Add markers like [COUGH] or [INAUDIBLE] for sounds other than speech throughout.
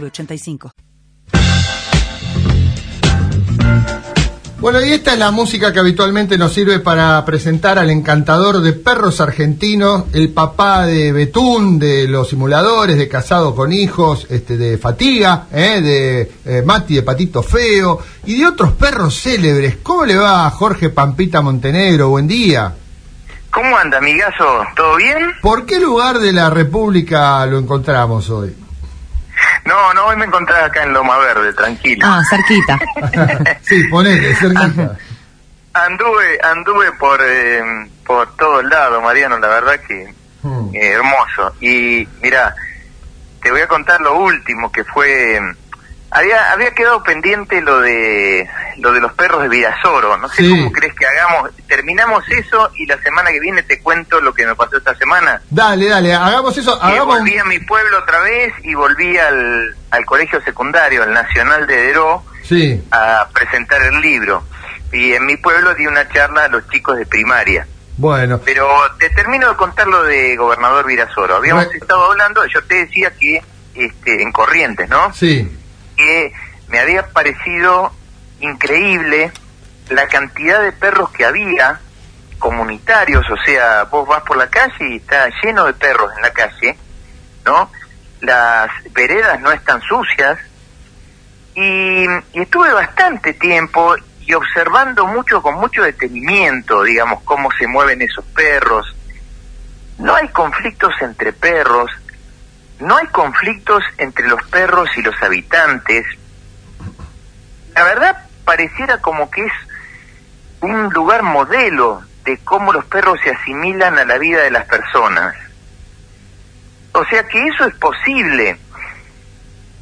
906985. Bueno, y esta es la música que habitualmente nos sirve para presentar al encantador de perros argentinos, el papá de Betún, de los simuladores, de Casado con Hijos, este, de Fatiga, ¿eh? de eh, Mati de Patito Feo, y de otros perros célebres. ¿Cómo le va a Jorge Pampita Montenegro? Buen día. ¿Cómo anda, amigazo? ¿Todo bien? ¿Por qué lugar de la República lo encontramos hoy? No, no, hoy me encontré acá en Loma Verde, tranquilo. Ah, cerquita. [LAUGHS] sí, ponete, cerquita. Anduve, anduve por, eh, por todos lados, Mariano, la verdad que Hmm. eh, hermoso. Y mira, te voy a contar lo último que fue... Había, había quedado pendiente lo de lo de los perros de Virasoro. No sé Sí. cómo crees que hagamos. Terminamos eso y la semana que viene te cuento lo que me pasó esta semana. Dale, dale, hagamos eso, hagamos... volví a mi pueblo otra vez y volví al, al colegio secundario, al Nacional de Deró, Sí, a presentar el libro. Y en mi pueblo di una charla a los chicos de primaria. bueno. Pero te termino de contar lo de Gobernador Virasoro. Habíamos estado hablando, yo te decía que este, en Corrientes, ¿no? Sí, Que me había parecido increíble la cantidad de perros que había comunitarios, o sea, vos vas por la calle y está lleno de perros en la calle, ¿no? Las veredas no están sucias y, y estuve bastante tiempo y observando mucho, con mucho detenimiento, digamos, cómo se mueven esos perros. No hay conflictos entre perros, no hay conflictos entre los perros y los habitantes. La verdad pareciera como que es un lugar modelo de cómo los perros se asimilan a la vida de las personas. O sea que eso es posible.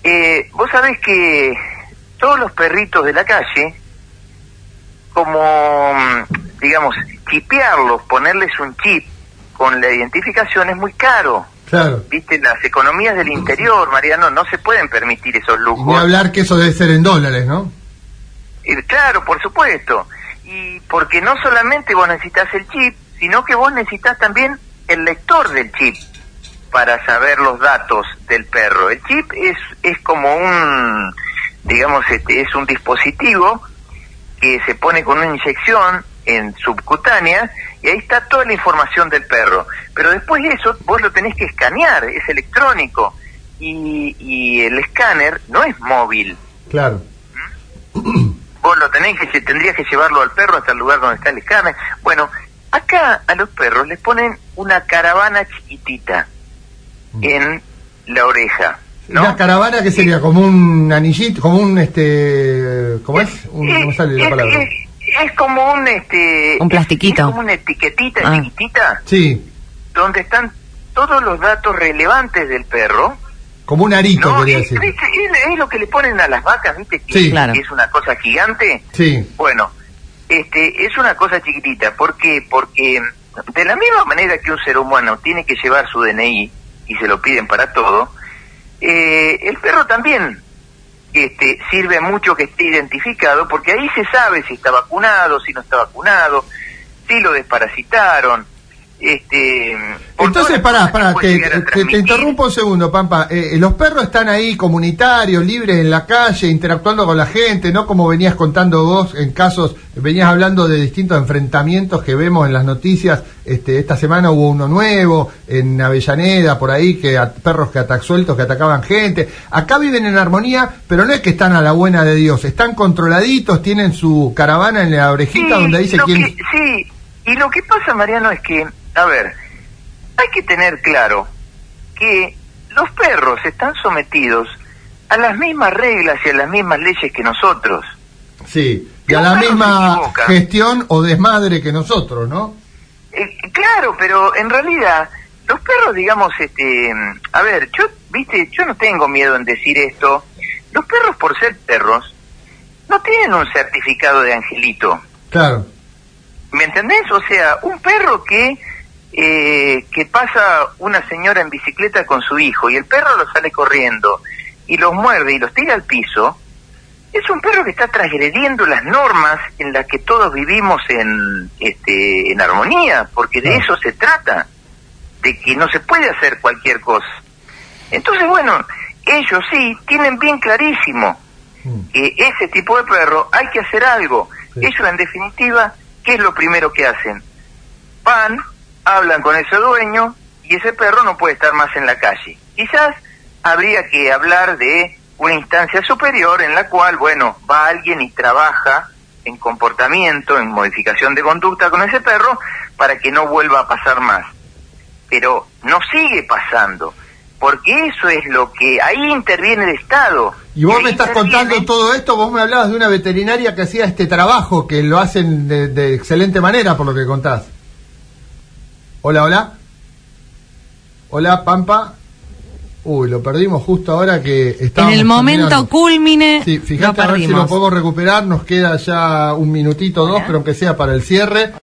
Eh, vos sabés que todos los perritos de la calle, como, mm, digamos, chipearlos, ponerles un chip con la identificación es muy caro. claro. Viste, las economías del interior, Mariano, no se pueden permitir esos Ni lujos. hablar que eso debe ser en dólares, ¿no? Eh, claro, por supuesto. Y porque no solamente vos necesitas el chip, sino que vos necesitas también el lector del chip para saber los datos del perro. El chip es, es como un, digamos, este, es un dispositivo que se pone con una inyección en subcutánea y ahí está toda la información del perro. Pero después de eso vos lo tenés que escanear, es electrónico. Y, y el escáner no es móvil. Claro. Vos lo tenés que, tendrías que llevarlo al perro hasta el lugar donde está el escáner. Bueno, acá a los perros les ponen una caravana chiquitita en la oreja. ¿no? Una caravana que sería como un anillito, como un este, ¿cómo es? Un, no me sale la palabra. es- es como un este Un plastiquito. es como una etiquetita Ah. chiquitita Sí, donde están todos los datos relevantes del perro como un arito no quería es, decir. es- es- es lo que le ponen a las vacas viste que, Sí. Claro. que es una cosa gigante Sí, Bueno, este es una cosa chiquitita. ¿Por qué? Porque de la misma manera que un ser humano tiene que llevar su DNI y se lo piden para todo, eh, el perro también este, sirve mucho que esté identificado porque ahí se sabe si está vacunado, si no está vacunado, si lo desparasitaron. Este, Entonces, pará, pará, te, te- interrumpo un segundo, Pampa. Eh, los perros están ahí comunitarios, libres en la calle, interactuando con la gente, ¿no? Como venías contando vos en casos, venías hablando de distintos enfrentamientos que vemos en las noticias. Este, esta semana hubo uno nuevo en Avellaneda, por ahí, que a- perros que atac sueltos que atacaban gente. Acá viven en armonía, pero no es que están a la buena de Dios, están controladitos, tienen su caravana en la orejita donde dice quién. que- sí, y lo que pasa, Mariano, es que, a ver, hay que tener claro que los perros están sometidos a las mismas reglas y a las mismas leyes que nosotros. Sí, y a la misma gestión o desmadre que nosotros, ¿no? Eh, claro, pero en realidad los perros, digamos, este, a ver, yo viste, yo no tengo miedo en decir esto. Los perros, por ser perros, no tienen un certificado de angelito. Claro. ¿Me entendés? O sea, un perro que eh, que pasa una señora en bicicleta con su hijo y el perro lo sale corriendo y los muerde y los tira al piso, es un perro que está transgrediendo las normas en las que todos vivimos en, este, en armonía, porque de eso se trata, de que no se puede hacer cualquier cosa. Entonces, bueno, ellos sí tienen bien clarísimo que ese tipo de perro hay que hacer algo. Ellos, en definitiva, ¿qué es lo primero que hacen? Van, hablan con ese dueño y ese perro no puede estar más en la calle. Quizás habría que hablar de una instancia superior en la cual, bueno, va alguien y trabaja en comportamiento, en modificación de conducta con ese perro para que no vuelva a pasar más. Pero no sigue pasando, porque eso es lo que ahí interviene el Estado. Y vos me estás contando todo esto, vos me hablabas de una veterinaria que hacía este trabajo, que lo hacen de, de excelente manera, por lo que contás. Hola, hola. Hola, Pampa. Uy, lo perdimos justo ahora que estábamos... En el momento terminando. culmine, Sí, fíjate a ver si lo podemos recuperar. Nos queda ya un minutito, dos, pero aunque sea para el cierre.